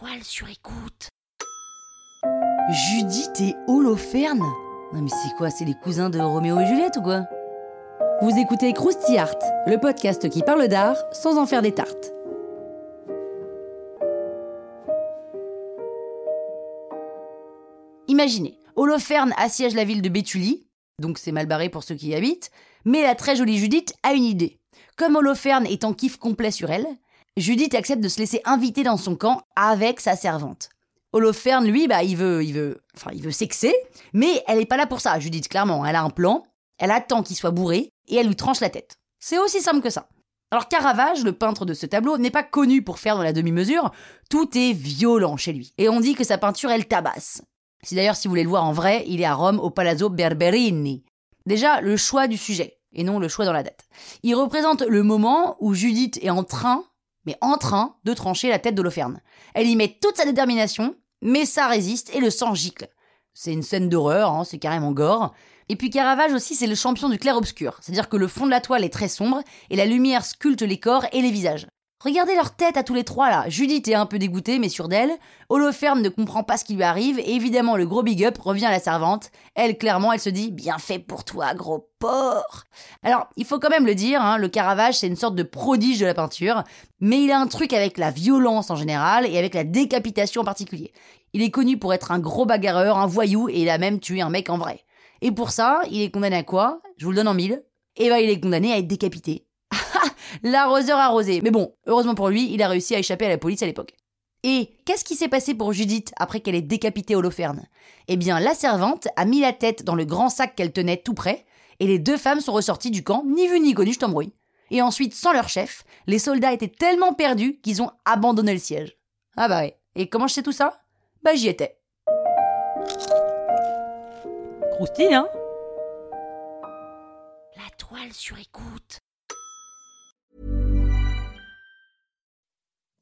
La toile sur écoute. Judith et Holoferne Non mais c'est quoi, c'est les cousins de Roméo et Juliette ou quoi? Vous écoutez Krusty Art, le podcast qui parle d'art sans en faire des tartes. Imaginez, Holoferne assiège la ville de Béthulie, donc c'est mal barré pour ceux qui y habitent, mais la très jolie Judith a une idée. Comme Holoferne est en kiff complet sur elle, Judith accepte de se laisser inviter dans son camp avec sa servante. Holoferne, lui, bah, il veut, il veut, enfin, il veut sexer, mais elle n'est pas là pour ça, Judith, clairement. Elle a un plan, elle attend qu'il soit bourré, et elle lui tranche la tête. C'est aussi simple que ça. Alors Caravage, le peintre de ce tableau, n'est pas connu pour faire dans la demi-mesure, tout est violent chez lui. Et on dit que sa peinture, elle tabasse. Si d'ailleurs, si vous voulez le voir en vrai, il est à Rome au Palazzo Berberini. Déjà, le choix du sujet, et non le choix dans la date. Il représente le moment où Judith est en train, mais en train, de trancher la tête d'Holoferne. Elle y met toute sa détermination, mais ça résiste et le sang gicle. C'est une scène d'horreur, hein, c'est carrément gore. Et puis Caravage aussi, c'est le champion du clair-obscur, c'est-à-dire que le fond de la toile est très sombre et la lumière sculpte les corps et les visages. Regardez leur tête à tous les trois là. Judith est un peu dégoûtée, mais sûre d'elle. Holoferne ne comprend pas ce qui lui arrive, et évidemment le gros big up revient à la servante. Elle, clairement, elle se dit Bien fait pour toi, gros porc Alors, il faut quand même le dire, hein, le Caravage, c'est une sorte de prodige de la peinture, mais il a un truc avec la violence en général, et avec la décapitation en particulier. Il est connu pour être un gros bagarreur, un voyou, et il a même tué un mec en vrai. Et pour ça, il est condamné à quoi? Je vous le donne en mille. Et ben, il est condamné à être décapité. L'arroseur arrosé. Mais bon, heureusement pour lui, il a réussi à échapper à la police à l'époque. Et qu'est-ce qui s'est passé pour Judith après qu'elle ait décapité Holoferne Eh bien, la servante a mis la tête dans le grand sac qu'elle tenait tout près, et les deux femmes sont ressorties du camp, ni vu ni connu, je t'embrouille. Et ensuite, sans leur chef, les soldats étaient tellement perdus qu'ils ont abandonné le siège. Ah bah ouais. Et comment je sais tout ça? Bah j'y étais. Croustille, hein? La toile sur écoute.